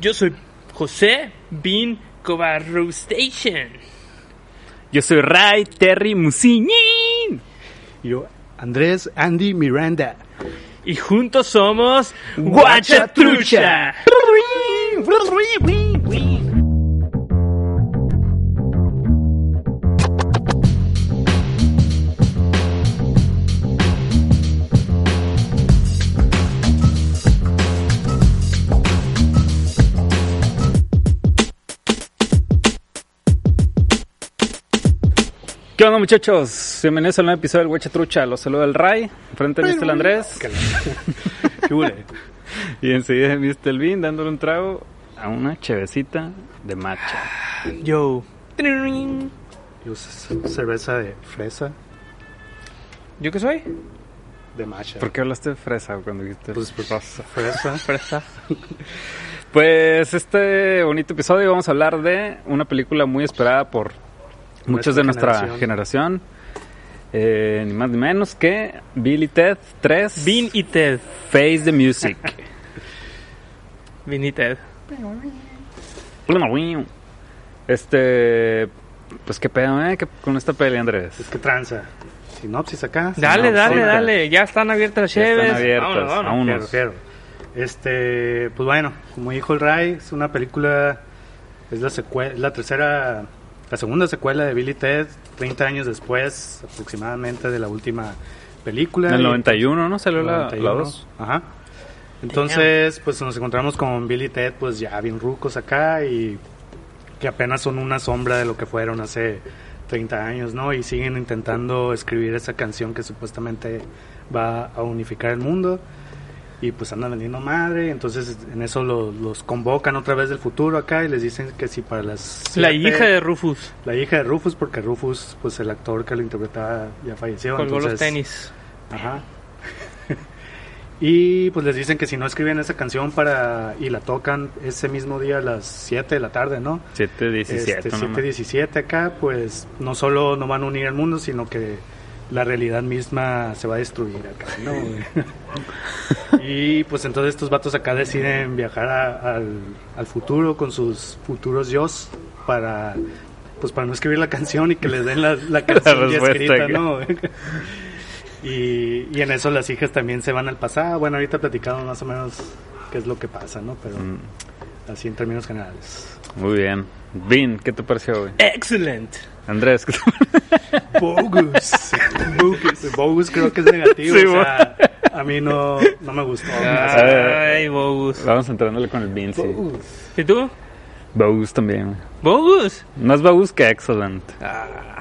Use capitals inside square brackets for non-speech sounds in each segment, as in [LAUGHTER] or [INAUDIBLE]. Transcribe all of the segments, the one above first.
Yo soy José Bin Cobarro Station. Yo soy Ray Terry Musiñín. Yo, Andrés Andy Miranda. Y juntos somos Guachatrucha. ¿Qué onda muchachos? Bienvenidos a un nuevo episodio del Huecha Trucha. Los saluda el Ray, frente a mí está el Andrés. [LAUGHS] ¿Qué huele? Y enseguida el Vin dándole un trago a una chevecita de matcha. Yo. Yo, cerveza de fresa, ¿Yo qué soy? de matcha. ¿Por qué hablaste de fresa cuando dijiste Pues, pues, rosa? fresa. [LAUGHS] Fresa. Pues este bonito episodio vamos a hablar de una película muy esperada por muchos de nuestra generación. generación. Eh, ni más ni menos que Bill y Ted 3 Vin y Ted. Face the Music. [LAUGHS] Vin y Ted. Este, pues qué pedo, ¿eh? ¿Qué- con esta peli, Andrés. Es que tranza. Sinopsis acá. Dale, sinopsis. dale, dale. Ya están abiertas las Ya están cheves. abiertas, Vámonos, vámonos. vámonos. Quiero, quiero. Este, pues bueno, como dijo el Ray, es una película, es la secuela, la tercera, la segunda secuela de Billy Ted, 30 años después aproximadamente de la última película. En el Y- 91, ¿no? Salió la, 91. 2. Ajá. Entonces, pues nos encontramos con Billy Ted, pues ya bien rucos acá y que apenas son una sombra de lo que fueron hace 30 años, ¿no? Y siguen intentando escribir esa canción que supuestamente va a unificar el mundo. Y pues andan vendiendo madre, entonces en eso los, los convocan otra vez del futuro acá y les dicen que si para las... La siete- hija de Rufus. La hija de Rufus, porque Rufus, pues el actor que lo interpretaba ya falleció. Colgó los entonces- tenis. Ajá. [LAUGHS] y pues les dicen que si no escriben esa canción para y la tocan ese mismo día a las 7 de la tarde, ¿no? 717, Este, ¿no? 7:17 acá, pues no solo no van a unir al mundo, sino que la realidad misma se va a destruir acá, ¿no? y pues entonces estos vatos acá deciden viajar a- al, al futuro con sus futuros yo para pues para no escribir la canción y que les den la, la [LAUGHS] canción ya escrita. ¿no? y, y en eso las hijas también se van al pasado. Bueno, ahorita platicamos más o menos qué es lo que pasa, ¿no? Pero Mm, así en términos generales. Muy bien. Vin, ¿qué te pareció, güey? Excellent. Andrés, ¿qué te Bogus. Bogus. Bogus creo que es negativo. Sí, o sea, a mí no, no me gustó. Ay, Bogus. Vamos entrándole con el Vin, sí. ¿Y tú? Bogus también, güey. Bogus. Más Bogus que Excellent. Ah,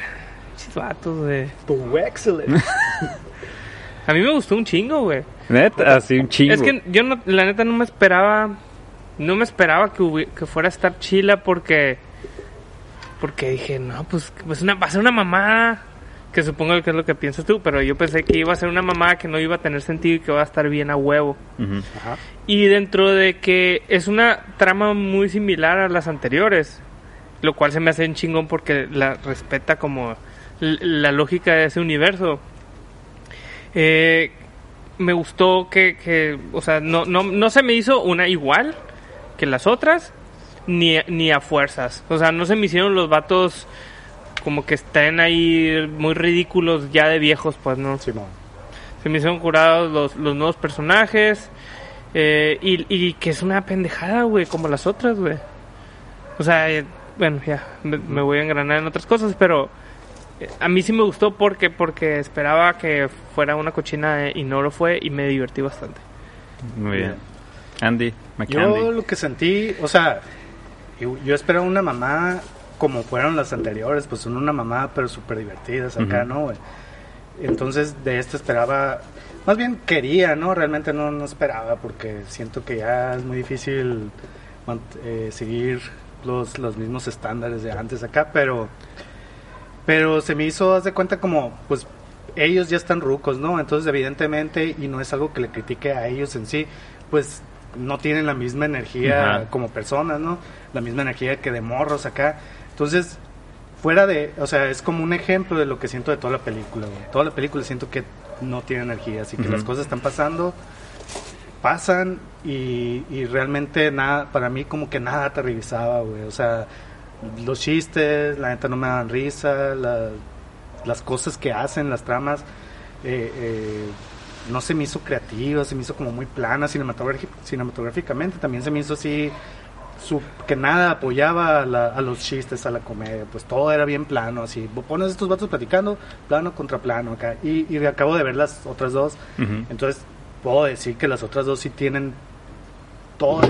chis vatos, güey. Bogus, excelente. [LAUGHS] A mí me gustó un chingo, güey. Neta, así un chingo. Es que yo no, la neta no me esperaba, no me esperaba que, que fuera a estar chila porque, porque dije, no, pues, pues una, va a ser una mamá, que supongo que es lo que piensas tú, pero yo pensé que iba a ser una mamá que no iba a tener sentido y que va a estar bien a huevo. Ajá. Y dentro de que es una trama muy similar a las anteriores, lo cual se me hace un chingón porque la respeta como la lógica de ese universo. Eh, me gustó que, que o sea, no, no, no se me hizo una igual que las otras, ni, ni a fuerzas. O sea, no se me hicieron los vatos como que estén ahí muy ridículos ya de viejos, pues no. Simón. Se me hicieron curados los, los nuevos personajes. eh, y, y que es una pendejada, güey, como las otras, güey. O sea, eh, bueno, ya, me, me voy a engranar en otras cosas, pero eh, a mí sí me gustó porque porque esperaba que fuera una cochina eh, y no lo fue y me divertí bastante. Muy bien. Andy, Yo lo que sentí, o sea, yo, yo esperaba una mamá como fueron las anteriores, pues son una mamá pero súper divertidas acá. ¿no? Entonces de esta esperaba, más bien quería, ¿no? Realmente no, no esperaba porque siento que ya es muy difícil eh, seguir los, los mismos estándares de antes acá, pero pero se me hizo, haz de cuenta como, pues ellos ya están rucos, ¿no? Entonces evidentemente, y no es algo que le critique a ellos en sí, pues no tienen la misma energía Ajá. como personas, ¿no? La misma energía que de morros acá. Entonces, fuera de, o sea, es como un ejemplo de lo que siento de toda la película, güey. Toda la película siento que no tiene energía, así que las cosas están pasando, pasan y, y realmente nada, para mí como que nada aterrizaba, güey. O sea, los chistes, la neta no me dan risa, la- las cosas que hacen, las tramas, eh, eh, no se me hizo creativa, se me hizo como muy plana cinematográfic- cinematográficamente, también se me hizo así su- que nada apoyaba a, la- a los chistes, a la comedia, pues todo era bien plano, así, pones estos vatos platicando, plano contra plano acá, y, y acabo de ver las otras dos, entonces puedo decir que las otras dos sí tienen todo,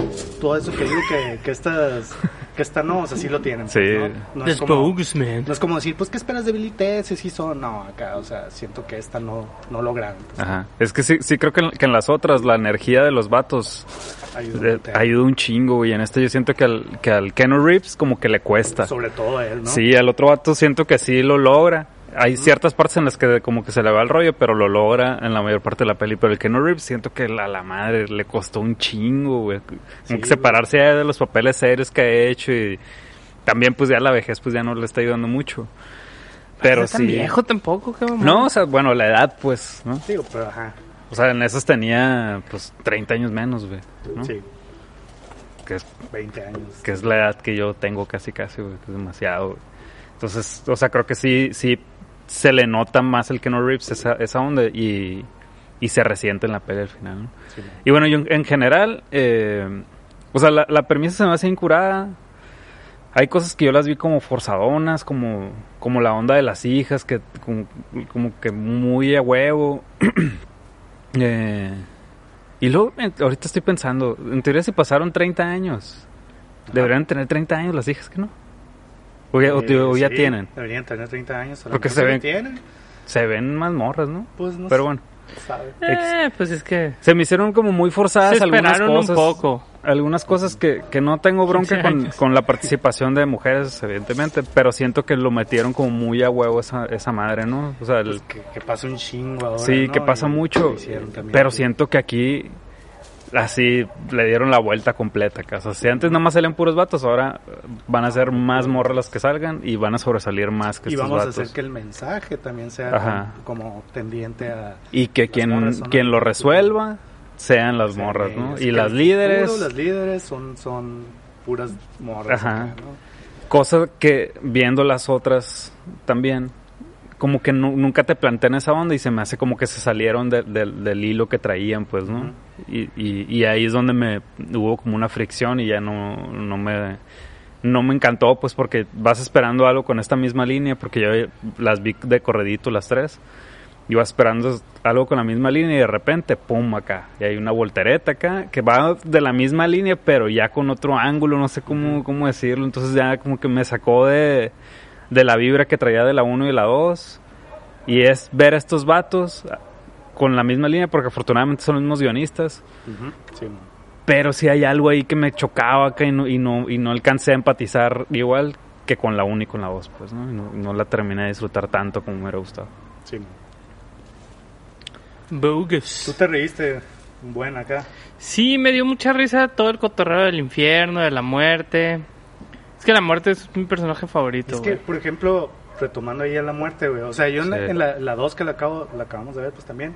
todo eso que digo que, que estas que esta no, o sea, sí lo tienen. Sí. ¿no? No The es como, no es como decir, pues, ¿qué esperas de Billy Ted? Si sí son, no, acá, o sea, siento que esta no, no lograron. pues, Ajá. Es que sí, sí creo que en, que en las otras la energía de los vatos ayuda un montón. ayuda un chingo, güey. En este yo siento que al, que al Keanu Reeves como que le cuesta. Sobre todo a él, ¿no? Sí, al otro vato siento que sí lo logra. Hay ciertas partes en las que como que se le va el rollo, pero lo logra en la mayor parte de la peli. Pero el Keanu Reeves siento que la, la madre le costó un chingo, güey. Como Sí, que separarse de los papeles serios que ha hecho y también pues ya la vejez pues ya no le está ayudando mucho. Pero no es tan sí. viejo tampoco, qué mamón. No, o sea, bueno, la edad pues, ¿no? Digo, pero ajá, O sea, en esas tenía pues 30 años menos, güey. ¿no? sí, Que es 20 años. que es la edad que yo tengo casi casi, güey, que es demasiado. güey. Entonces, o sea, creo que sí, sí se le nota más el Keanu Reeves esa, esa onda y, y se resiente en la pelea al final, ¿no? Sí, ¿no? Y bueno, yo en, en general, eh, o sea, la, la premisa se me hace incurada. Hay cosas que yo las vi como forzadonas, como, como la onda de las hijas, que como, como que muy a huevo. [CLEARS THROAT] Eh, y luego, eh, ahorita estoy pensando, en teoría si pasaron 30 años, deberían tener 30 años las hijas, ¿que no? O ya, Eh, o ya sí, tienen. Deberían tener 30 años. a Porque se ven- tienen, Se ven más morras, ¿no? pues no Pero sé, bueno, sabe. Eh, pues es que se me hicieron como muy forzadas se algunas esperaron un cosas. poco. algunas cosas que, que no tengo bronca 15 con, con la participación de mujeres, evidentemente, pero siento que lo metieron como muy a huevo esa, esa madre, ¿no? O sea, el- Pues que, que pasa un chingo ahora, sí, ¿no? que pasa Y mucho, lo hicieron también, pero siento que aquí así le dieron la vuelta completa. acá. O sea, si antes nada más salían puros vatos, ahora van a ser más morras las que salgan y van a sobresalir más que Y estos vamos vatos. a hacer que el mensaje también sea Ajá. como tendiente a... Y que quien, quien lo resuelva sean las morras, ¿no? Y las líderes... futuro, las líderes son, son puras morras. Ajá. acá, ¿no? Cosa que viendo las otras también, como que nu- nunca te plantean esa onda y se me hace como que se salieron de- del- del hilo que traían, pues, ¿no? Y, y, y ahí es donde me hubo como una fricción y ya no, no me no me encantó, pues, porque vas esperando algo con esta misma línea, porque yo las vi de corredito las tres. Y vas esperando algo con la misma línea y de repente, pum, acá. Y hay una voltereta acá que va de la misma línea, pero ya con otro ángulo, no sé cómo, cómo decirlo. Entonces ya como que me sacó de, de la vibra que traía de la 1 y la 2. Y es ver a estos vatos con la misma línea, porque afortunadamente son los mismos guionistas. Sí. Pero sí hay algo ahí que me chocaba acá y no, y no, y no alcancé a empatizar igual que con la 1 y con la 2, pues, ¿no? Y no, no la terminé de disfrutar tanto como me hubiera gustado. sí, mo. Tú Bogus. te reíste buen acá. Sí, me dio mucha risa todo el cotorreo del infierno, de la muerte. Es que la muerte es mi personaje favorito, Es que, por ejemplo, retomando ahí a la muerte, güey. O sea, yo en la- Sí. en la, la 2 que la, acabo, la acabamos de ver, pues también,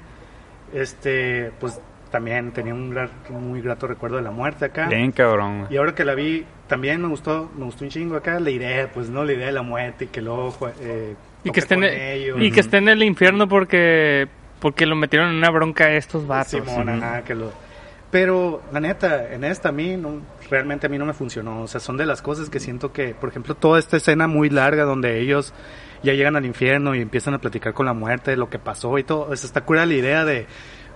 este, pues también tenía un muy grato recuerdo de la muerte acá. Bien cabrón. güey. Y ahora que la vi, también me gustó, me gustó un chingo acá la idea, pues, ¿no? La idea de la muerte y que luego eh, Y que, esté en ellos. y que esté en el infierno porque porque lo metieron en una bronca a estos vatos. Simón, Ujú. ajá, que lo... Pero, la neta, en esta a mí, no, realmente a mí no me funcionó. O sea, son de las cosas que siento que, por ejemplo, toda esta escena muy larga donde ellos ya llegan al infierno y empiezan a platicar con la muerte, lo que pasó y todo. O sea, está cura la idea de,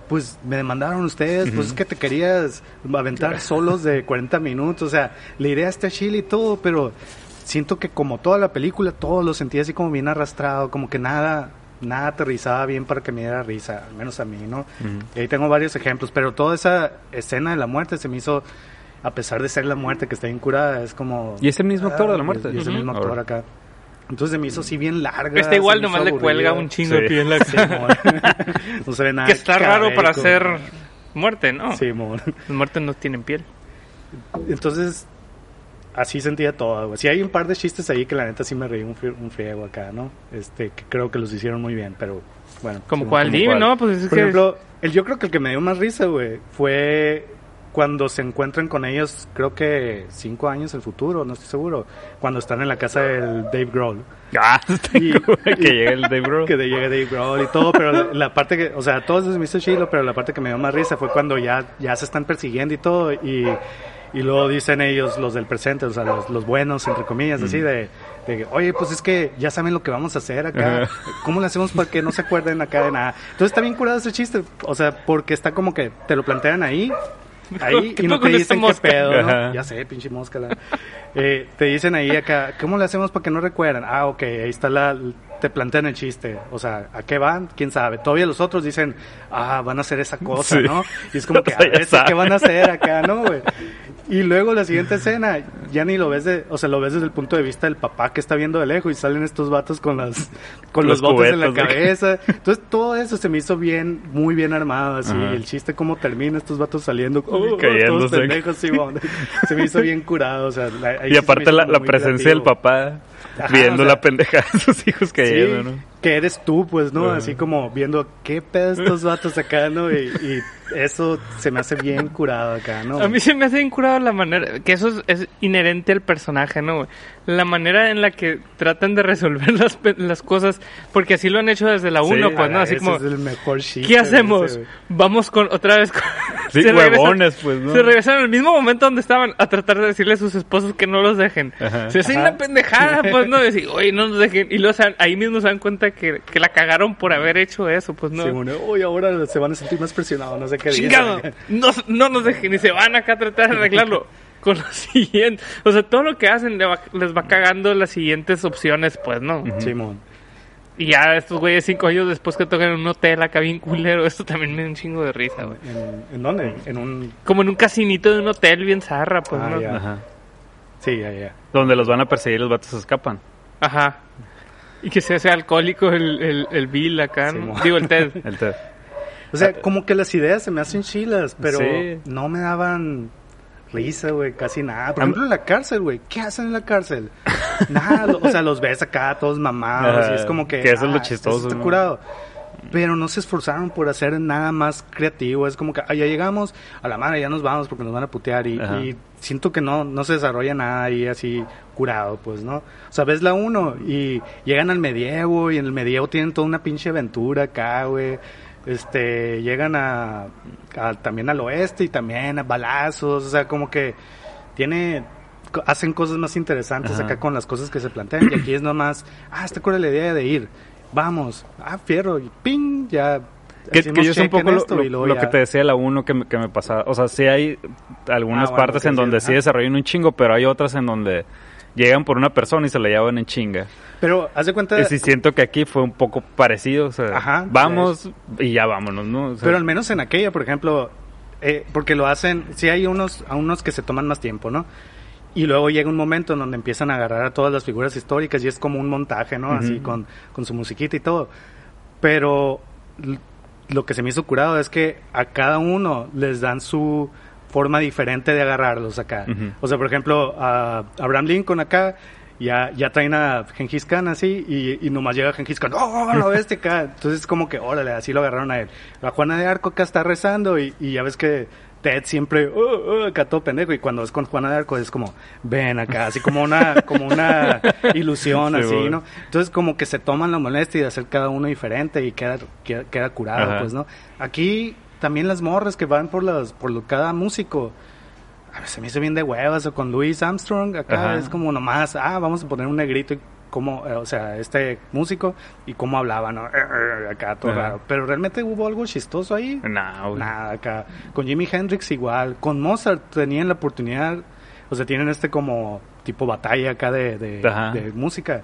pues, me demandaron ustedes, pues es que te querías aventar solos de 40 minutos. O sea, la idea está chile y todo, pero siento que como toda la película, todo lo sentía así como bien arrastrado, como que nada, nada aterrizaba bien para que me diera risa, al menos a mí, ¿no? Y ahí tengo varios ejemplos, pero toda esa escena de la muerte se me hizo a pesar de ser la muerte que está bien curada, es como... ¿Y es el mismo actor de la Ah, muerte? Y es el mismo actor Ahora. acá. Entonces se me hizo así bien larga. Está igual, nomás hizo le cuelga aburrida. un chingo de la- Sí, [LAUGHS] no se ve nada. que está raro para hacer muerte, ¿no? Sí, mon. Las muertes no tienen piel. Entonces, así sentía todo, güey. Sí hay un par de chistes ahí que la neta sí me reí un, un friego acá, ¿no? Este, que creo que los hicieron muy bien, pero bueno. Como cuál, dime. ¿no? Pues es Por que... ejemplo, el, yo creo que el que me dio más risa, güey, fue cuando se encuentran con ellos, creo que cinco años en el futuro, no estoy seguro, cuando están en la casa del Dave Grohl. [LAUGHS] Ah, Y- [LAUGHS] que llegue el Dave Grohl. [LAUGHS] Que llega Dave Grohl y todo, pero la, la parte que, o sea, todo eso se me hizo chido, pero la parte que me dio más risa fue cuando ya, ya se están persiguiendo y todo, y, y luego dicen ellos, los del presente, o sea, los, los buenos, entre comillas, así de, de, oye, pues es que ya saben lo que vamos a hacer acá, Ajá. ¿cómo le hacemos para que no se acuerden acá de nada? Entonces está bien curado ese chiste, o sea, porque está como que te lo plantean ahí, ahí ¿Qué [LAUGHS] y no te dicen qué pedo, ¿no? Ya sé, pinche mosca. la- Eh, te dicen ahí acá, ¿cómo le hacemos para que no recuerden? Ah, ok, ahí está la... Te plantean el chiste. O sea, ¿a qué van? ¿Quién sabe? Todavía los otros dicen, ah, van a hacer esa cosa, Sí. ¿no? Y es [LAUGHS] como que, O sea, a ya ver, sí, ¿qué van a hacer acá, no, güey? Y luego la siguiente escena, ya ni lo ves de, o sea, lo ves desde el punto de vista del papá que está viendo de lejos y salen estos vatos con las, con los, Los botes en la cabeza. Entonces todo eso se me hizo bien, muy bien armado, así. Ajá. El chiste cómo termina estos vatos saliendo, oh, todos pendejos, Simón. Se me hizo bien curado, o sea, la- sí Y aparte la, presencia del papá viendo o sea, la pendejada de sus hijos cayendo, Sí, ¿no? que eres tú, pues, ¿no? Así como viendo qué pedo estos vatos acá, ¿no? Y, y eso se me hace bien curado acá, ¿no? A mí se me hace bien curado la manera, que eso es, es inherente al personaje, ¿no? La manera en la que tratan de resolver [LAUGHS] las, pe- las cosas, porque así lo han hecho desde la Sí, 1, pues, ¿no? Así ese como, es el mejor chiste ¿qué hacemos? ese. Vamos con, otra vez con... [LAUGHS] Sí, se regresan- huevones, pues, ¿no? Se regresaron al mismo momento donde estaban a tratar de decirle a sus esposos que no los dejen. Ajá. Se hace Ajá. una pendejada, pues, ¿no? Decir, oye, no nos dejen. Y luego se ahí mismo se dan cuenta que, que la cagaron por haber hecho eso, pues, ¿no? Sí, bueno, uy, ahora se van a sentir más presionados, no sé qué. Chingado, no, no nos dejen y se van acá a tratar de arreglarlo [LAUGHS] con lo siguiente. O sea, todo lo que hacen le va- les va cagando las siguientes opciones, pues, ¿no? Simón. Y ya estos güeyes cinco años después que tocan en un hotel acá bien culero, esto también me da un chingo de risa, güey. ¿En, ¿En dónde? En un... Como en un casinito de un hotel bien zarra, pues, Ah, ¿no? ya. Ajá. Sí, ya, ya. Donde los van a perseguir los vatos escapan. Ajá. Y que se hace alcohólico el, el, el Bill acá, ¿no? Sí. Digo, el Ted. [LAUGHS] El Ted. O sea, como que las ideas se me hacen chilas, pero Sí. no me daban risa, güey, casi nada. Por ejemplo, en la cárcel, güey, ¿qué hacen en la cárcel? [LAUGHS] Nada, o sea, los ves acá todos mamados y es como que... que eso es lo ah, chistoso, está curado. Pero no se esforzaron por hacer nada más creativo. Es como que, ah, ya llegamos a la madre, ya nos vamos porque nos van a putear. Y siento que no, no se desarrolla nada ahí así curado, pues, ¿no? O sea, ves la uno y llegan al medievo y en el medievo tienen toda una pinche aventura acá, güey. Este, llegan a, a- también al oeste y también a balazos. O sea, como que tiene hacen cosas más interesantes Ajá. acá con las cosas que se plantean y aquí es nomás [CLEARS THROAT] ah está cura la idea de ir vamos ah fierro y ping ya Que, que yo sé un poco lo, que te decía la 1 que, me- que me pasaba. O sea, sí hay algunas Ah, bueno, partes en sí, donde sí desarrollan un chingo, pero hay otras en donde llegan por una persona y se la llevan en chinga. pero haz de cuenta sí siento que aquí fue un poco parecido. O sea, Ajá, vamos y ya vámonos, ¿no? O sea, pero al menos en aquella por ejemplo eh, porque lo hacen sí hay unos a unos que se toman más tiempo no y luego llega un momento en donde empiezan a agarrar a todas las figuras históricas y es como un montaje, ¿no? Así con, con su musiquita y todo. Pero lo que se me hizo curado es que a cada uno les dan su forma diferente de agarrarlos acá. O sea, por ejemplo, a Abraham Lincoln acá ya, ya traen a Gengis Khan así y, y nomás llega Gengis Khan, ¡oh, lo ves [LAUGHS] acá! Entonces como que, órale, así lo agarraron a él. La Juana de Arco acá está rezando y, y ya ves que Ted siempre, "Oh, oh", acá todo pendejo y cuando es con Juana de Arco es como, ven acá, así como una, como una [LAUGHS] ilusión Sí, así. ¿no? Entonces como que se toman la molestia de hacer cada uno diferente y queda, queda, queda curado, Ajá. pues, ¿no? Aquí también las morras que van por las, por lo, cada músico, a ver, se me hizo bien de huevas o con Louis Armstrong acá Ajá. es como nomás ah vamos a poner un negrito y cómo eh, o sea este músico y cómo hablaba no Eh, eh, acá todo Ajá. raro pero realmente hubo algo chistoso ahí güey. nada acá con Jimi Hendrix igual con Mozart tenían la oportunidad o sea tienen este como tipo batalla acá de, de, Ajá. de música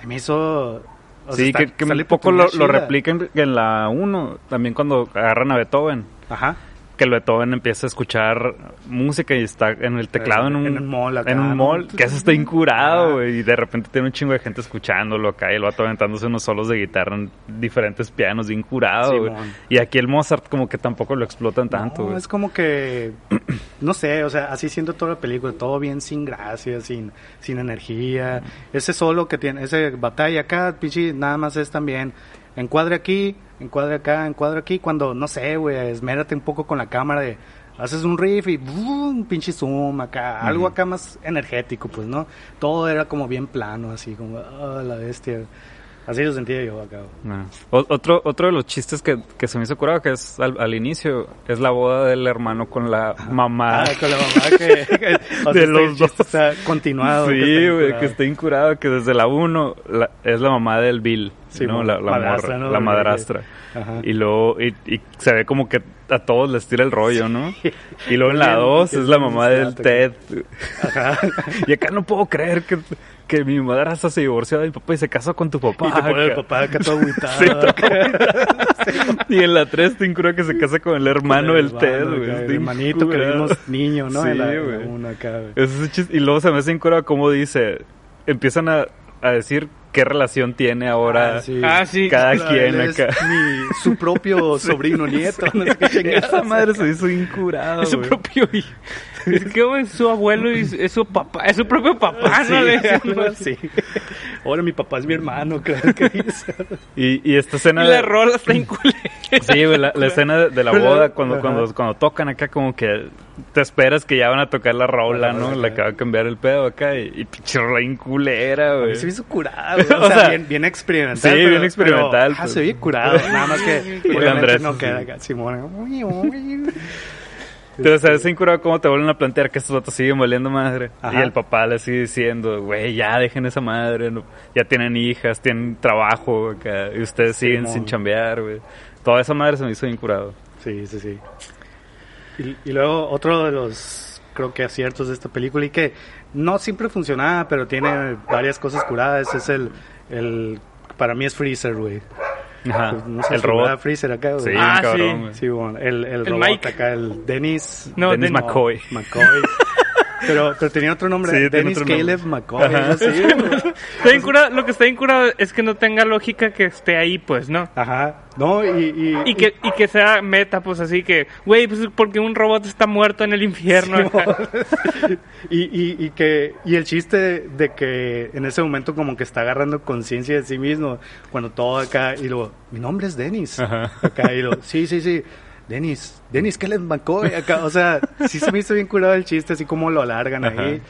se me hizo o Sí, que, un poco lo, lo replican en la 1, también cuando agarran a Beethoven. ajá que el Beethoven empieza a escuchar música y está en el teclado en un, En mall acá, en un mall, que eso está incurado, güey, y de repente tiene un chingo de gente escuchándolo acá y vato aventándose unos solos de guitarra en diferentes pianos, bien curado, güey. Y aquí el Mozart como que tampoco lo explotan tanto, No, es como que, no sé, o sea, así siendo toda la película, todo bien sin gracia, sin, sin energía. Ese solo que tiene, ese batalla acá, pinche, nada más es también, encuadre aquí, encuadre acá, encuadre aquí, cuando, no sé, güey, esmérate un poco con la cámara de, haces un riff y un pinche zoom acá, algo acá más energético, pues, ¿no? Todo era como bien plano, así, como, ah, la bestia. Así lo sentía yo acá. No. O- otro, otro de los chistes que, que se me hizo curado, que es al, al inicio, es la boda del hermano con la mamá. Ah, con la mamá que, [LAUGHS] que- o sea, De este los dos. está continuado. Sí, que está que está incurado, que desde la 1 es la mamá del Bill, Sí, ¿no? La, la madrastra, morra, ¿no? la madrastra. Ajá. Y luego, y, y se ve como que a todos les tira el rollo, ¿no? Y luego en la Bien, 2 que es la mamá del Ted. Ajá. Y acá no puedo creer que, que mi madrastra se divorció de mi papá y se casó con tu papá. Y te pone el papá acá todo agüitado. Y en la 3 te incurado que se casa con el hermano del Ted, güey. El hermanito que vimos niño, ¿no? Sí, güey. Y luego se me hace incurado como dice, empiezan a, a decir qué relación tiene ahora Ah, sí. Ah, sí. cada quien acá. mi- su propio [LAUGHS] sobrino nieto, [LAUGHS] no sé qué [LAUGHS] chingados. Esa madre se hizo incurado. Es su propio hijo. Es que güey, su abuelo y es su papá, es su propio papá, ¿no? Sí, [LAUGHS] sí. Ahora mi papá es mi hermano, claro que dice. Y, y esta escena. Y la rola está inculera. Sí, güey, la, la escena de, la boda, cuando, cuando, cuando tocan acá, como que te esperas que ya van a tocar la rola, La ¿no? La que va a cambiar el pedo acá. Y, y pinche rola inculera, güey. se hizo curado, [LAUGHS] güey. o, O sea, sea, bien, bien experimental. sí, pero- bien experimental, pero, ah, pues. se ve curado, nada más que [LAUGHS] Andrés, no sí. queda acá. Simón. Pero, o sea, es incurado cómo te vuelven a plantear que estos vatos siguen valiendo madre. Ajá. Y el papá le sigue diciendo, güey, ya dejen esa madre. no- ya tienen hijas, tienen trabajo acá, y ustedes siguen sin chambear, güey. Toda esa madre se me hizo incurado. Sí, sí, sí. Y, y luego otro de los, creo que aciertos de esta película y que no siempre funcionaba, pero tiene varias cosas curadas, es el, el para mí es Freezer, güey. Ajá. Pues, no sé el si robot. era Freezer acá, güey. Sí, Ah, cabrón, sí. güey. Sí, bueno, el, el, El robot Mike. acá, el Dennis. No, Dennis Dennis- McCoy. McCoy. Pero, pero tenía otro nombre, Sí, Dennis otro. Caleb McCoy. [LAUGHS] Está lo que está incurado es que no tenga lógica que esté ahí, pues, ¿no? Ajá. No, y, y, Y que, y que sea meta, pues así que, güey, pues porque un robot está muerto en el infierno. [LAUGHS] y, y, y que y el chiste de que en ese momento como que está agarrando conciencia de sí mismo cuando todo acá y luego mi nombre es Dennis Ajá. acá y lo sí sí sí Dennis Dennis Kellen McCoy acá o sea sí se me hizo bien curado el chiste así como lo alargan Ajá. ahí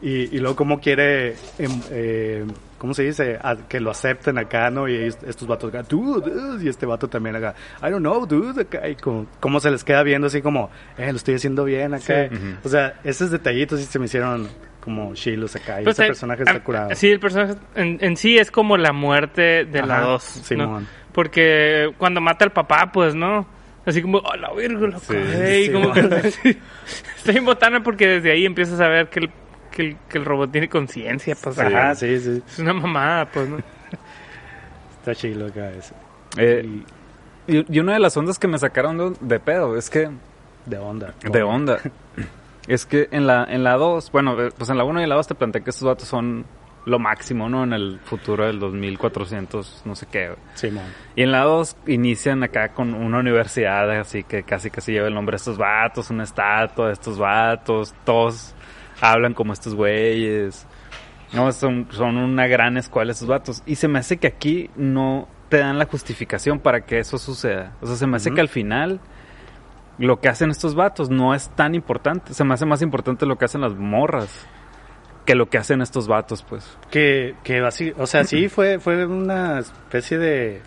y, y luego como quiere em, eh, ¿Cómo se dice? A- que lo acepten acá, ¿no? Y est- estos vatos acá, dude, dude", y este vato también acá, I don't know, dude, acá, y como, como se les queda viendo así como, eh, lo estoy haciendo bien acá. Sí. O sea, esos detallitos sí se me hicieron como chilos acá. Y Pues, ese eh, personaje ah, está curado. Sí, el personaje en, en sí es como la muerte de la Ajá, 2. Simón. Porque cuando mata al papá, pues, ¿no? Así como, oh, la virgo, la Sí, cagué", y sí, como Simón. que [LAUGHS] sí. Está bien botana porque desde ahí empiezas a ver que el, que el, que el robot tiene conciencia, pues. Ajá, sí, sí. Es una mamada, pues, ¿no? Está chilo acá ese. Eh, y, y una de las ondas que me sacaron de, de pedo es que De onda. de onda. Es que en la en la 2, bueno, eh, pues en la 1 y en la 2 te planteé que estos datos son lo máximo, ¿no? En el futuro del 2400, no sé qué. güey. Simón. Y en la 2 inician acá con una universidad, así que casi casi lleva el nombre de estos vatos, una estatua de estos vatos, todos hablan como estos güeyes. No, son, son una gran escuela estos vatos. Y se me hace que aquí no te dan la justificación para que eso suceda. O sea, se me hace que al final lo que hacen estos vatos no es tan importante. Se me hace más importante lo que hacen las morras que lo que hacen estos vatos, pues. Que, que así, o sea, sí fue, fue una especie de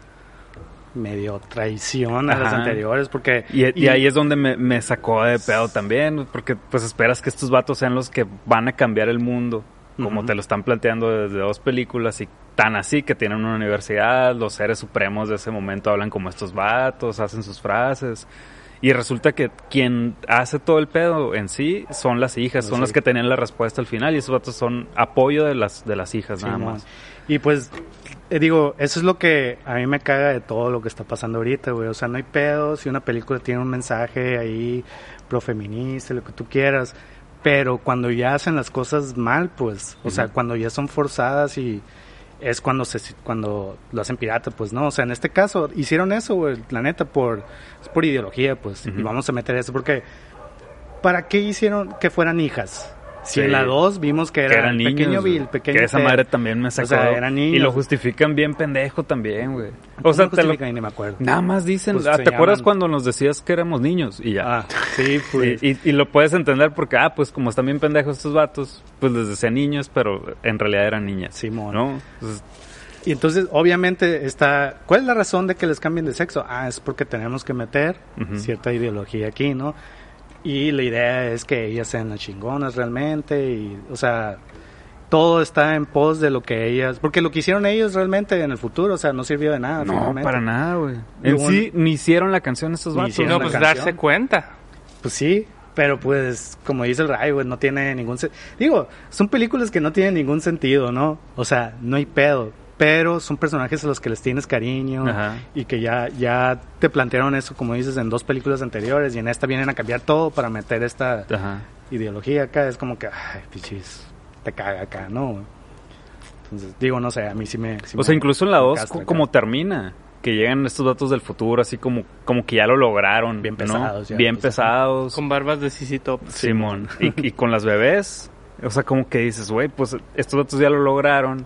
medio traición a las anteriores, porque... Y, y ahí es donde me, me sacó de pedo también, porque pues esperas que estos vatos sean los que van a cambiar el mundo, como te lo están planteando desde dos películas y tan así que tienen una universidad, los seres supremos de ese momento hablan como estos vatos, hacen sus frases. Y resulta que quien hace todo el pedo en sí son las hijas, son Sí. las que tenían la respuesta al final y esos vatos son apoyo de las de las hijas nada Simón. más. Y pues, eh, digo, eso es lo que a mí me caga de todo lo que está pasando ahorita, güey. O sea, no hay pedo si una película tiene un mensaje ahí profeminista, lo que tú quieras. Pero cuando ya hacen las cosas mal, pues, o sea, cuando ya son forzadas y es cuando se cuando lo hacen pirata, pues no, o sea, en este caso hicieron eso, güey, la neta por es por ideología, pues, y vamos a meter eso porque ¿para qué hicieron que fueran hijas? Si Sí. en la 2 vimos que era, que eran el niños. pequeño. Bill, pequeño que esa madre también me sacó. sea, eran niños. Y lo justifican bien pendejo también, güey. ¿Cómo O sea, te lo-? Ni me acuerdo. nada más dicen, Pues ah, ¿te acuerdas cuando nos decías que éramos niños? Y ya. Ah, sí, [LAUGHS] pues. Y, y- y lo puedes entender porque, ah, pues como están bien pendejos estos vatos, pues les decían niños, pero en realidad eran niñas. Simón. ¿No? Entonces, Y entonces, obviamente, está. ¿Cuál es la razón de que les cambien de sexo? Ah, es porque tenemos que meter cierta ideología aquí, ¿no? Y la idea es que ellas sean las chingonas realmente. Y, o sea, todo está en pos de lo que ellas. Porque lo que hicieron ellos realmente en el futuro, o sea, no sirvió de nada. no, finalmente. para nada, güey. En sí, ni hicieron la canción estos Ni vatos. hicieron No, la pues canción. darse cuenta. Pues sí, pero pues, como dice el Ray, pues no tiene ningún sentido. Digo, son películas que no tienen ningún sentido, ¿no? O sea, no hay pedo. Pero son personajes a los que les tienes cariño Ajá. y que ya, ya te plantearon eso, como dices, en dos películas anteriores y en esta vienen a cambiar todo para meter esta Ajá. ideología acá. Es como que, ay, pichis, te caga acá, ¿no? Entonces, digo, no sé, a mí sí me... sí O sea, me- incluso en la me 2, castra acá. como termina, que llegan estos datos del futuro, así como, como que ya lo lograron. Bien ¿no? pesados ya, Bien pues, pesados. Con barbas de CC Top. Simón. y, y con las bebés, o sea, como que dices, güey, pues estos datos ya lo lograron.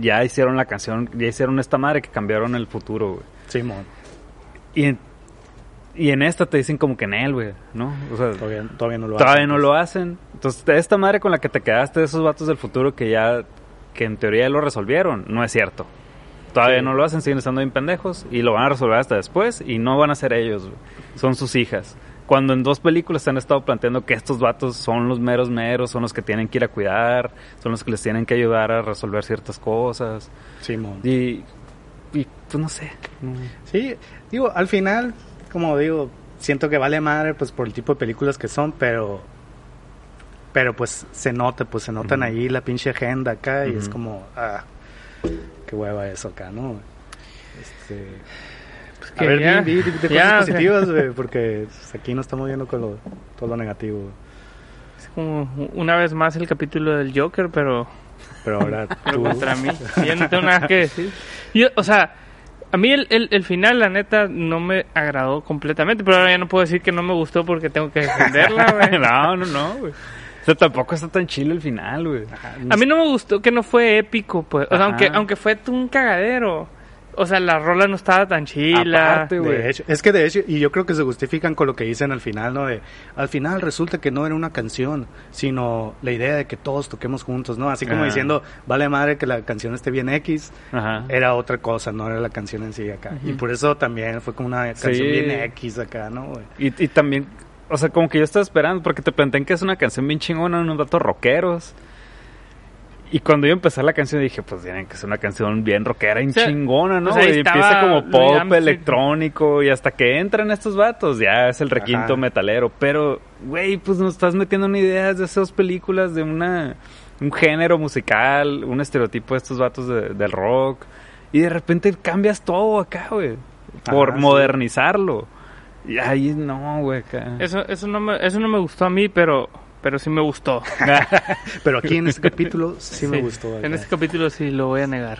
Ya hicieron la canción, ya hicieron esta madre que cambiaron el futuro, güey. Simón, Y en, y en esta te dicen como que en él, güey, ¿no? O sea, todavía, todavía no lo todavía hacen, no pues. lo hacen. Entonces, esta madre con la que te quedaste de esos vatos del futuro que ya, que en teoría ya lo resolvieron, no es cierto. Todavía Sí. no lo hacen, siguen estando bien pendejos y lo van a resolver hasta después y no van a ser ellos, güey. son sus hijas. Cuando en dos películas se han estado planteando que estos vatos son los meros meros, son los que tienen que ir a cuidar, son los que les tienen que ayudar a resolver ciertas cosas. Simón. Y, y pues no sé. Sí, digo, al final, como digo, siento que vale madre pues por el tipo de películas que son, pero pero pues se nota, pues se notan ahí la pinche agenda acá y es como ah, qué hueva eso acá, ¿no? Este a ver, ya- di, di- di- ya, cosas sea. positivas, güey, porque pues, aquí no estamos viendo con lo, todo lo negativo. Es como una vez más el capítulo del Joker, pero, Pero ahora [LAUGHS] pero tú contra mí. Yo no tengo nada que [LAUGHS] decir. Yo, o sea, a mí el, el, el final, la neta, no me agradó completamente. Pero ahora ya no puedo decir que no me gustó porque tengo que defenderla, [LAUGHS] güey. no, no, no, güey. O sea, tampoco está tan chile el final, güey. A mí no me gustó que no fue épico, pues. O sea, aunque, aunque fue un cagadero. O sea, la rola no estaba tan chila. Aparte, güey. De hecho, es que de hecho, y yo creo que se justifican con lo que dicen al final, ¿no? De, al final resulta que no era una canción, sino la idea de que todos toquemos juntos, ¿no? Así como Ah. diciendo, vale madre que la canción esté bien X, Ajá. era otra cosa, no era la canción en sí acá. Y por eso también fue como una canción Sí. bien X acá, ¿no? güey? Y, y también, o sea, como que yo estaba esperando, porque te plantean que es una canción bien chingona, unos datos rockeros. Y cuando yo empecé la canción dije, pues tienen que ser una canción bien rockera, O sea, chingona, ¿no? pues y empieza como pop, electrónico, y hasta que entran estos vatos, ya es el requinto Ajá. metalero. Pero, güey, pues nos estás metiendo en ideas de esas películas, de una un género musical, un estereotipo de estos vatos de- del rock. Y de repente cambias todo acá, güey. Por Ajá, sí. modernizarlo. Y ahí no, güey, acá. Eso, eso, no me, eso no me gustó a mí, pero, pero sí me gustó. [LAUGHS] Pero aquí en este capítulo sí, me gustó. acá. En este capítulo sí lo voy a negar.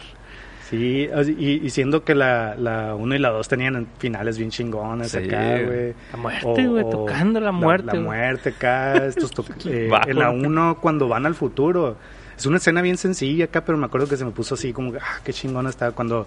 Sí, y, y siendo que la, la 1 y la 2 tenían finales bien chingones Sí. acá, güey. La muerte, güey, tocando la muerte, La, muerte acá, estos to- [LAUGHS] eh, en la 1 cuando van al futuro. Es una escena bien sencilla acá, pero me acuerdo que se me puso así como, que, ah, qué chingona está. Cuando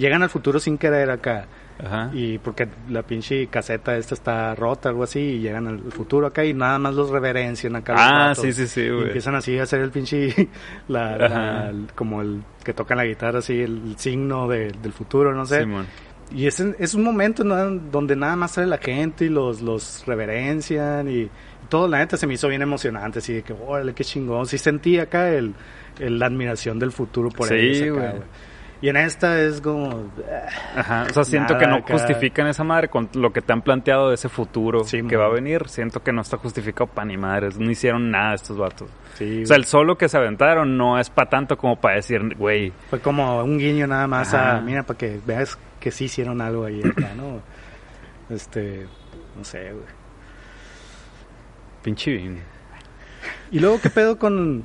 llegan al futuro sin querer acá. Ajá. Y porque la pinche caseta esta está rota, algo así, y llegan al futuro acá y nada más los reverencian acá. Ah, sí, sí, sí, Y güey. empiezan así a hacer el pinche, [LAUGHS] la, la- como el que tocan la guitarra, así, el, signo de- del futuro, no sé. Simón. Y es, es un momento ¿no? donde nada más sale la gente y los, los reverencian y todo, la neta se me hizo bien emocionante, así de que, órale, qué chingón. Sí sentí acá el, el- la admiración del futuro por Sí, ellos acá, güey. güey. Y en esta es como... Ajá, o sea, siento que no acá. justifican esa madre con lo que te han planteado de ese futuro Sí, que va a venir. Siento que no está justificado para ni madres. No hicieron nada estos vatos. Sí, O sea, el solo que se aventaron no es para tanto como para decir, güey, Fue como un guiño nada más Ajá. a... Mira, para que veas que sí hicieron algo ahí acá, ¿no? Este... No sé, güey. pinche Vin. Y luego, ¿qué pedo con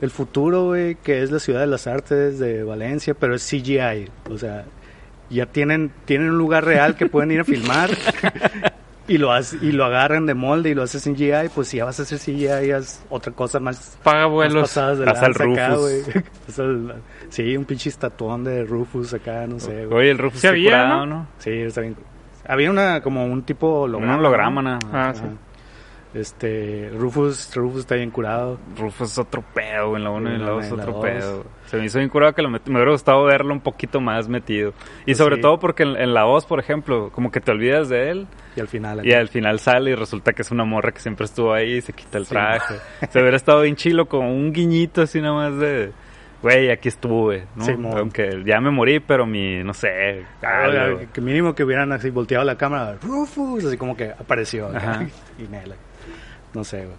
el futuro, güey? Que es la ciudad de las artes de Valencia, pero es CGI. O sea, ya tienen, tienen un lugar real que pueden ir a filmar [LAUGHS] y lo, hace- y lo agarran de molde y lo haces en CGI. Pues si ya vas a hacer CGI, haz otra cosa más, Paga más vuelos. pasadas de Haz al acá, Rufus. güey. [LAUGHS] Haz sí, un pinche estatuón de Rufus acá, no sé, güey. Oye, el Rufus está había, curado, ¿no? ¿no? Sí, está bien. Había una, como un tipo Un holograma. holograma, ¿no? ¿no? Ah, sí. Este, Rufus, Rufus está bien curado. Rufus es otro pedo, en la 1 y en la 2 es otro dos. pedo. Se me hizo bien curado que lo met- me hubiera gustado verlo un poquito más metido. Y Pues sobre sí. todo porque en, en la 2, por ejemplo, como que te olvidas de él Y al final... y al final sale y resulta que es una morra que siempre estuvo ahí y se quita el Sí. traje. [LAUGHS] Se hubiera estado bien chilo con un guiñito así nomás de... Güey, aquí estuve, ¿no? Sí. Aunque ya me morí, pero mi, no sé, Ah, algo. que mínimo que hubieran así volteado la cámara, Rufus, así como que apareció. [LAUGHS] Y. No sé, güey.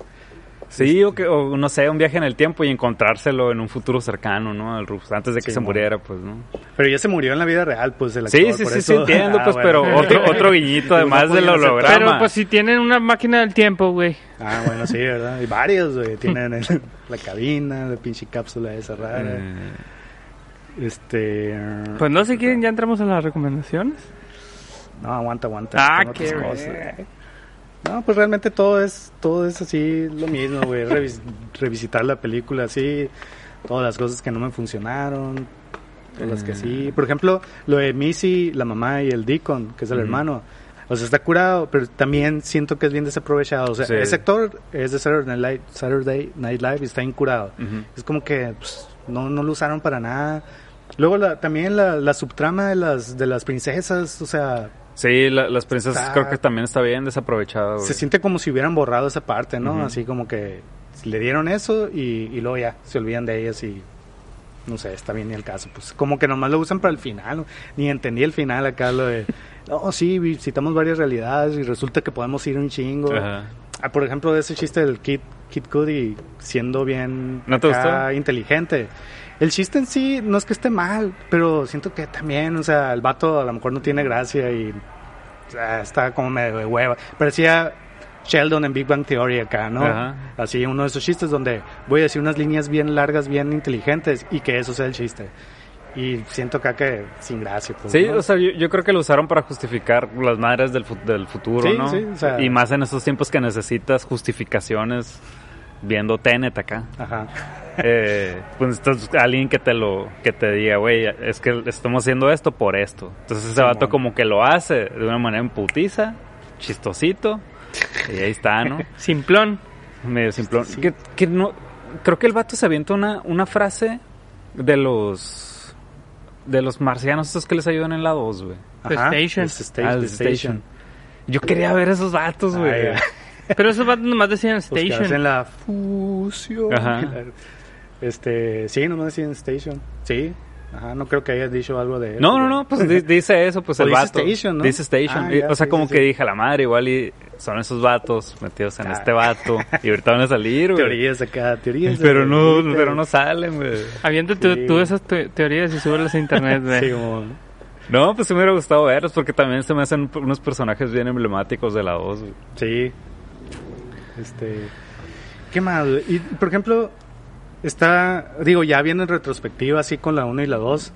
Sí, o, que, o no sé, un viaje en el tiempo y encontrárselo en un futuro cercano, ¿no? Al Rufus, antes de que Sí, se muriera, pues, ¿no? Pero ya se murió en la vida real, pues el Sí, actor, sí, por sí, sí, eso- entiendo, [LAUGHS] Ah, pues, bueno. pero otro, [LAUGHS] otro guiñito además del holograma. Pero pues si tienen una máquina del tiempo, güey. Ah, bueno, sí, ¿verdad? Y varios, güey. [LAUGHS] Tienen el- la cabina, la pinche cápsula esa rara. Eh, Este... Pues no sé quién, ya entramos a las recomendaciones. No, aguanta, aguanta. Ah, qué cosas. No, pues realmente todo es, todo es así, lo mismo, güey. revis- revisitar la película así, todas las cosas que no me funcionaron, todas las que sí. Por ejemplo, lo de Missy, la mamá y el Deacon, que es el hermano. O sea, está curado, pero también siento que es bien desaprovechado. O sea, Sí. ese actor es de Saturday Night, Live- Saturday Night Live y está incurado. Es como que pues, no, no lo usaron para nada. Luego la, también la, la subtrama de las, de las princesas, o sea, Sí, la- las princesas Está- creo que también está bien desaprovechado. güey. se siente como si hubieran borrado esa parte, ¿no? Así como que le dieron eso y, y luego ya se olvidan de ellas y no sé, está bien ni el caso. Pues como que nomás lo usan para el final. ¿no? Ni entendí el final acá, lo de, [LAUGHS] no, sí, visitamos varias realidades y resulta que podemos ir un chingo. Ajá. Ah, por ejemplo, ese chiste del Kid, Kid Cudi siendo bien ¿No te acá inteligente. El chiste en sí no es que esté mal, pero siento que también, o sea, el vato a lo mejor no tiene gracia y o sea, está como medio de hueva. Parecía Sheldon en Big Bang Theory acá, ¿no? Ajá. Así, uno de esos chistes donde voy a decir unas líneas bien largas, bien inteligentes y que eso sea el chiste. Y siento acá que sin gracia. Pues, Sí, ¿no? o sea, yo, yo creo que lo usaron para justificar las madres del, del futuro, Sí, ¿no? sí, o sea- y más en estos tiempos que necesitas justificaciones viendo Tenet acá. Ajá. [LAUGHS] Eh, pues necesitas alguien que te lo que te diga, güey, es que estamos haciendo esto por esto. Entonces ese vato como que lo hace de una manera emputiza, chistosito, y ahí está, ¿no? [LAUGHS] Simplón. Medio simplón. Que, que no, creo que el vato se avienta una, una frase de los de los marcianos estos que les ayudan en la 2, güey. Station. Ah, The The Station. Station. Yo quería ver esos vatos, güey. Ah. [LAUGHS] Pero esos vatos nomás decían que Station. hacen la fusión. Ajá. [LAUGHS] Este, sí, nomás decían Station. Sí. Ajá, no creo que hayas dicho algo de No, no, no, pues di- dice eso, pues O el dice vato. Station, ¿no? Dice Station. Ah, ya, o sea, sí, como sí, que sí. dije, a la madre, igual y son esos vatos metidos en Ah. este vato. Y ahorita van a salir, güey. Teorías acá, teorías. Pero no, pero no salen, güey. Avienta tú, Sí. tú esas te- teorías y súbelas a internet, güey. [LAUGHS] Sí, como... No, pues sí me hubiera gustado verlos porque también se me hacen unos personajes bien emblemáticos de la 2, güey. Sí. Este... ¿Qué más? Y, por ejemplo, está... Digo, ya viene en retrospectiva, así con la 1 y la 2.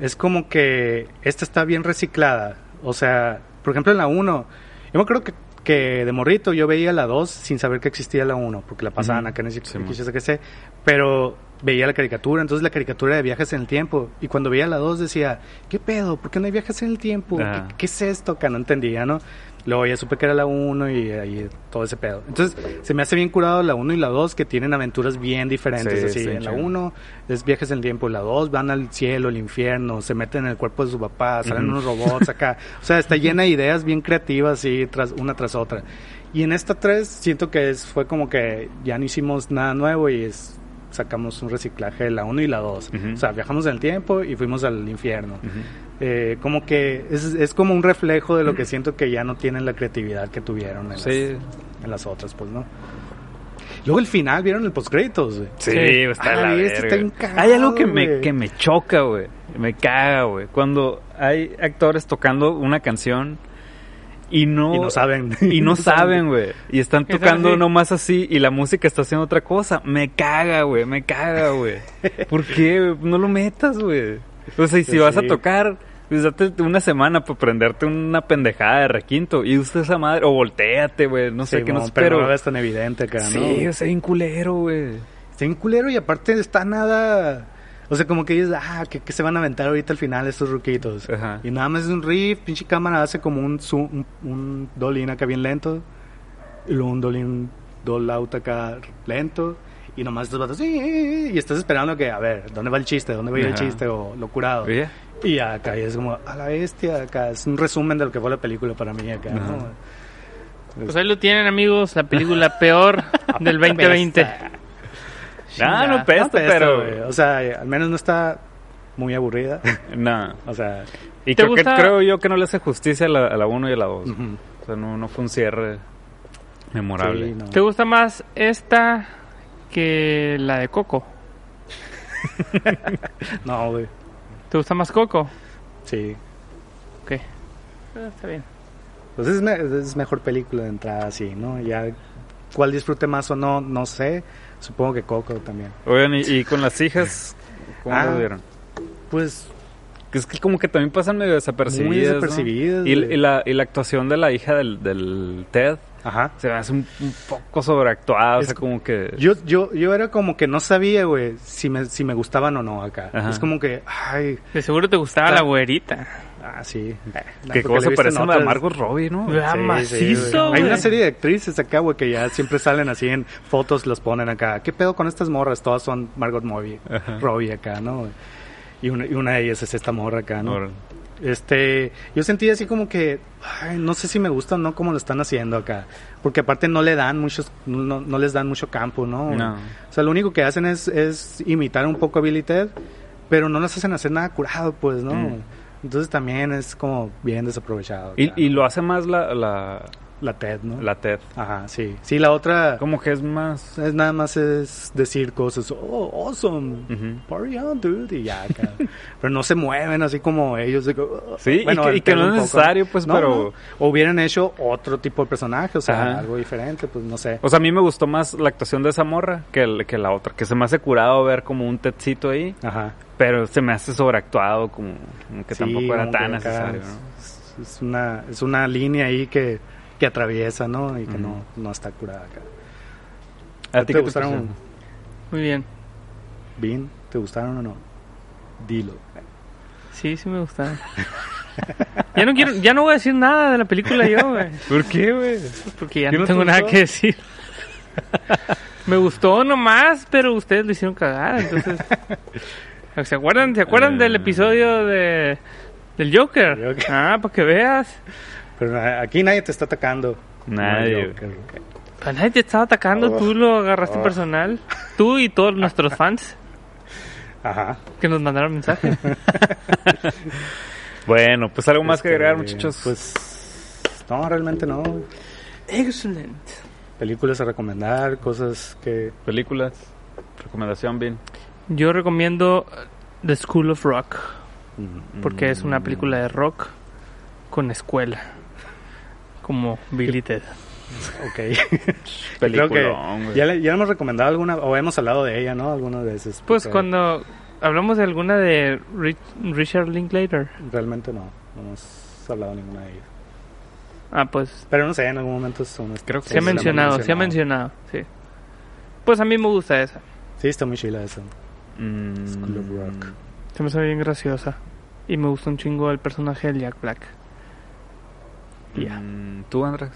Es como que esta está bien reciclada. O sea, por ejemplo, en la 1... Yo me acuerdo que, que de morrito yo veía la 2 sin saber que existía la 1, porque la pasaban Ujú. acá en el Sí, que sé, pero veía la caricatura, entonces la caricatura de viajes en el tiempo, y cuando veía la 2 decía, ¿qué pedo? ¿Por qué no hay viajes en el tiempo? ¿Qué, qué es esto? Que no entendía, ¿no? Luego ya supe que era la 1 y ahí todo ese pedo. Entonces, se me hace bien curado la 1 y la 2 que tienen aventuras bien diferentes. Sí, así, sí, en la chido. 1 es viajes en el tiempo, la 2 van al cielo, al infierno, se meten en el cuerpo de su papá, salen Ujú. unos robots acá. [LAUGHS] O sea, está llena de ideas bien creativas, así, tras, una tras otra. Y en esta 3 siento que es, fue como que ya no hicimos nada nuevo y es sacamos un reciclaje de la 1 y la 2. Ujú. O sea, viajamos en el tiempo y fuimos al infierno. Eh, como que es, es como un reflejo de lo que siento que ya no tienen la creatividad que tuvieron en, Sí. las, en las otras, pues, ¿no? Luego el final, ¿vieron el postcréditos? güey? Sí, Sí. está Ah, la este verga. está bien cagado, Hay algo que me, que me choca, güey. Me caga, güey. Cuando hay actores tocando una canción y no... Y no saben. [LAUGHS] Y no [LAUGHS] saben, güey. Y están Es tocando así. nomás así y la música está haciendo otra cosa. Me caga, güey. Me caga, güey. [LAUGHS] ¿Por qué? No lo metas, güey. O sea, y si Pues vas a sí. tocar... Pues date una semana para prenderte una pendejada de requinto y usa esa madre, o volteate, güey, no sé Sí, qué no mo, espero. pero no ves tan evidente acá, Sí, o sea, bien culero, güey. Está bien culero y aparte está nada... O sea, como que dices, ah, ¿qué, qué se van a aventar ahorita al final estos ruquitos? Ajá. Y nada más es un riff, pinche cámara hace como un zoom, un, un dolin acá bien lento. Y luego un dolin, dol out acá lento. Y nomás estos vatos, y estás esperando que, a ver, ¿dónde va el chiste? ¿Dónde va a ir el chiste? O lo curado. Oye, Y acá es como, a la bestia, acá es un resumen de lo que fue la película para mí acá. ¿no? Pues ahí lo tienen, amigos, la película peor [LAUGHS] del 2020. Ah, no No pesta, pero... güey. O sea, al menos no está muy aburrida. [LAUGHS] No. o sea, Y ¿Te creo, que, creo yo que no le hace justicia a la, a la 1 y a la 2. ujú. O sea, no, no fue un cierre memorable. Sí, no. ¿Te gusta más esta que la de Coco? [LAUGHS] No, güey. ¿Te gusta más Coco? Sí. Ok. Eh, está bien. Pues es, me- es mejor película de entrada, sí, ¿no? Ya cuál disfrute más o no, no sé. Supongo que Coco también. Oigan, y, y con las hijas, ¿cómo Ah. lo vieron? Pues es que como que también pasan medio desapercibidas. Muy ¿no? desapercibidas, Y, y la, y la actuación de la hija del, del Ted Ajá. se me hace un, un poco sobreactuada. O sea, como que. Yo, yo, yo era como que no sabía, güey, si me, si me gustaban o no acá. Ajá. Es como que, ay, De seguro te gustaba la güerita. Ah, sí. que como se parece a Margot Robbie, ¿no? Ah, Sí, sí, macizo, güey. Hay una serie de actrices acá, güey, que ya siempre salen así en fotos, los ponen acá. ¿Qué pedo con estas morras? Todas son Margot Robbie, Ajá. Robbie acá, ¿no? Y una, y una de ellas es esta morra acá, ¿no? Este, yo sentí así como que, ay, no sé si me gusta o no cómo lo están haciendo acá, porque aparte no le dan muchos, no, no les dan mucho campo, ¿no? No. O sea, lo único que hacen es, es imitar un poco a Billy Ted, pero no nos hacen hacer nada curado, pues, ¿no? Mm. Entonces también es como bien desaprovechado. Y, y lo hace más la, la, la Ted, ¿no? la Ted. Ajá, sí. Sí, la otra Como que es más. es nada más es decir cosas, oh, awesome. Ujú. Party on, dude, y ya acá. [LAUGHS] pero no se mueven así como ellos. de "Oh". Sí, y que- y que no es necesario, pues, pero- no. O hubieran hecho otro tipo de personaje, o sea, Ajá. algo diferente, pues no sé. O sea, a mí me gustó más la actuación de esa morra que, el- que la otra. Que se me hace curado ver como un tetcito ahí. Ajá. Pero se me hace sobreactuado, como, como que Sí, tampoco era tan necesario, es- ¿no? Es una, es una línea ahí que, que atraviesa, ¿no? Y que no, no está curada acá. ¿A ti ¿Te gustaron? Muy bien. ¿Bien? ¿Te gustaron o no? Dilo. Sí, sí me gustaron. ya no quiero, ya no voy a decir nada de la película yo, güey. [LAUGHS] ¿Por qué, güey? Porque ya ¿Qué no no te tengo nada que decir. me gustó nomás, pero ustedes lo hicieron cagar, entonces. ¿Se acuerdan? ¿Se acuerdan del Eh. episodio de del Joker? Joker. Ah, para que veas. Pero a- aquí nadie te está atacando. Nadie. Pero nadie te estaba atacando, Oh. tú lo agarraste Oh. personal. Tú y todos nuestros fans Ajá. que nos mandaron mensajes. [LAUGHS] Bueno, pues algo más que Este, agregar, muchachos. Pues no, realmente no. Excelente. Películas a recomendar, cosas que... películas. Recomendación, bien. Yo recomiendo The School of Rock, mm, porque es una película de rock con escuela. Como Billy Ted. Ok. [LAUGHS] Creo que ya, le- ya hemos recomendado alguna, o hemos hablado de ella, ¿no? Alguna de esas. Pues porque cuando hablamos de alguna de Rich- Richard Linklater. Realmente no, no hemos hablado ninguna de ellas. Ah, pues Pero no sé, en algún momento son Creo que se ha mencionado, se ha mencionado, sí. Pues a mí me gusta esa. Sí, está muy chila esa. Mm, School of Rock. Se me hace bien graciosa. Y me gusta un chingo el personaje de Jack Black. Ya. mm, ¿Tú, Andrés?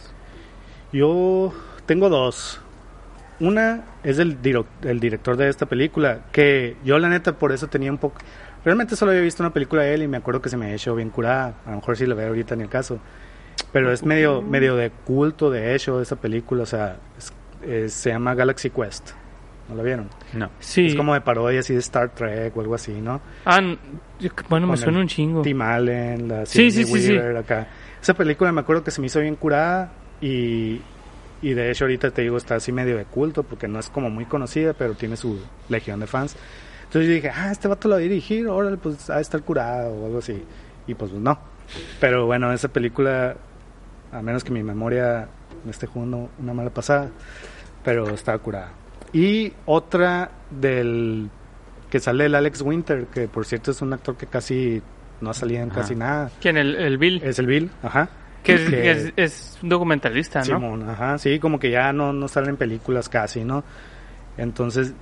Yo tengo dos. Una es el, el director de esta película, que yo la neta por eso tenía un poco... Realmente solo había visto una película de él y me acuerdo que se me ha hecho bien curada. A lo mejor sí la veo ahorita en el caso. Pero es medio, medio de culto, de hecho, esa película. O sea, es- es- se llama Galaxy Quest. ¿No la vieron? No. Sí. Es como de parodia así de Star Trek o algo así, ¿no? Ah, bueno, me suena un chingo. Tim Allen, la Sí, Sigourney sí, sí, sí. Weaver acá. Esa película me acuerdo que se me hizo bien curada y, y de hecho ahorita te digo está así medio de culto porque no es como muy conocida, pero tiene su legión de fans. Entonces yo dije, ah, este vato lo va a dirigir, órale, pues ha de estar curada o algo así. Y pues no. Pero bueno, esa película, a menos que mi memoria me esté jugando una mala pasada, pero estaba curada. Y otra del que sale el Alex Winter, que por cierto es un actor que casi no ha salido en Ajá. casi nada. ¿Quién? El, el Bill. Es el Bill, ajá. que es, que- es, es un documentalista, ¿no? Simón, ajá, sí, como que ya no, no salen películas casi, ¿no? Entonces,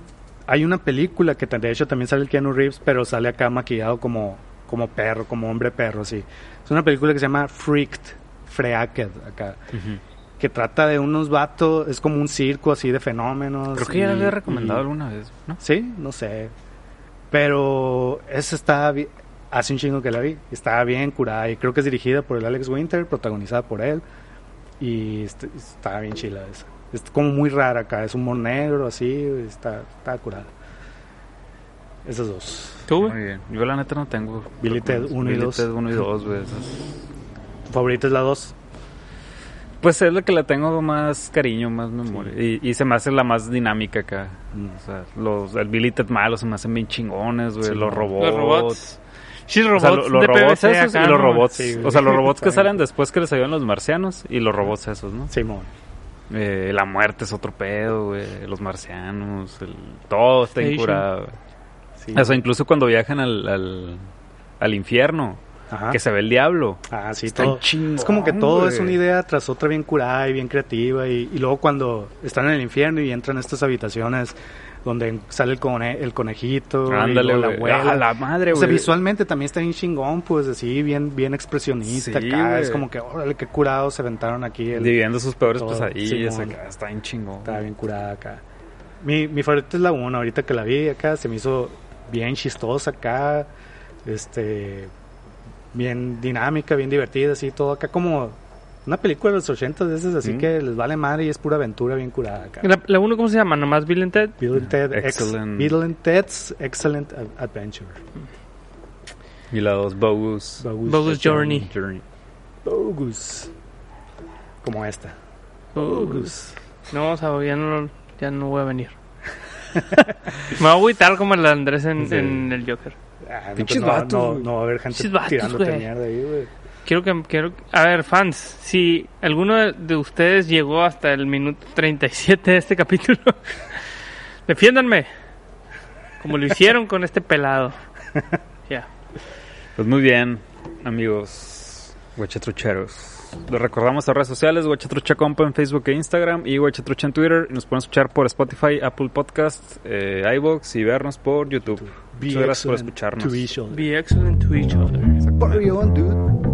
hay una película que de hecho también sale el Keanu Reeves, pero sale acá maquillado como, como perro, como hombre perro, sí. Es una película que se llama Freaked, Freaked, acá, que trata de unos vatos, es como un circo así de fenómenos. Creo que ya la había recomendado y- alguna vez, ¿no? Sí, no sé. Pero esa está bien, hace un chingo que la vi. Está bien curada y creo que es dirigida por el Alex Winter, protagonizada por él. Y est- está bien chila esa. Es como muy rara acá, es humor negro, así, está, está curada. Esas dos. ¿Tú, güey? Muy bien. Yo la neta no tengo. Billy Ted uno y Billy dos. Ted uno y dos, güey. esas. [LAUGHS] ¿Tu favorita es la dos? Pues es la que le tengo más cariño, más memoria. Y, y se me hace la más dinámica acá. Mm. O sea, los, el Billy Ted malo se me hacen bien chingones, güey. Sí, los robots. Los robots. Sí, O robots sea, lo- los de robots PVC esos acá, y los robots. Sí, o sea, los robots que salen después que les ayudan los marcianos y los robots esos, ¿no? Simón. Eh, la muerte es otro pedo, güey. Los marcianos, el, todo está Station. incurado. Sí. O sea, incluso cuando viajan al, al, al infierno, Ajá. que se ve el diablo. Ah, sí, Está todo. chingón, es como que todo güey. es una idea tras otra bien curada y bien creativa. Y, y luego cuando están en el infierno y entran a estas habitaciones donde sale el, cone- el conejito, Ándale, la güey. abuela. Ah, la madre, o sea, güey. visualmente también está bien chingón, pues así, bien, bien expresionista Sí, acá. güey. Es como que, órale, qué curado se aventaron aquí. El, Viviendo sus peores todo, pesadillas acá. Está bien chingón. Está bien curada acá. Mi, mi favorita es la 1, ahorita que la vi acá, se me hizo bien chistosa acá, este, bien dinámica, bien divertida, así, todo acá como una película de los 80 de esas, así Mm. que les vale madre y es pura aventura bien curada acá. La, la uno, ¿cómo se llama? ¿Nomás Bill and Ted? Bill and Ted, ex- Excellent. Bill and Ted's Excellent Ad- Adventure. Y la dos, Bogus. Bogus Journey. Journey. Bogus. Como esta. Bogus. No, o sea, ya no, ya no voy a venir. [LAUGHS] Me voy a agüitar como el Andrés en, Sí. en el Joker. Ah, no, Pinches pues no, va a haber gente tirándote mierda ahí, güey. Quiero que, quiero, a ver, fans, si alguno de, de ustedes llegó hasta el minuto 37 de este [LAUGHS] capítulo, defiéndanme, como lo hicieron con este pelado. [LAUGHS] Ya. Pues muy bien, amigos guachatrucheros. Les recordamos a redes sociales, Guachatrucha Compa en Facebook e Instagram y Guachatrucha en Twitter. Y nos pueden escuchar por Spotify, Apple Podcast, eh, iVoox y vernos por YouTube. Be Muchas gracias por excellent escucharnos. to each other. Be excellent to each other. Dude.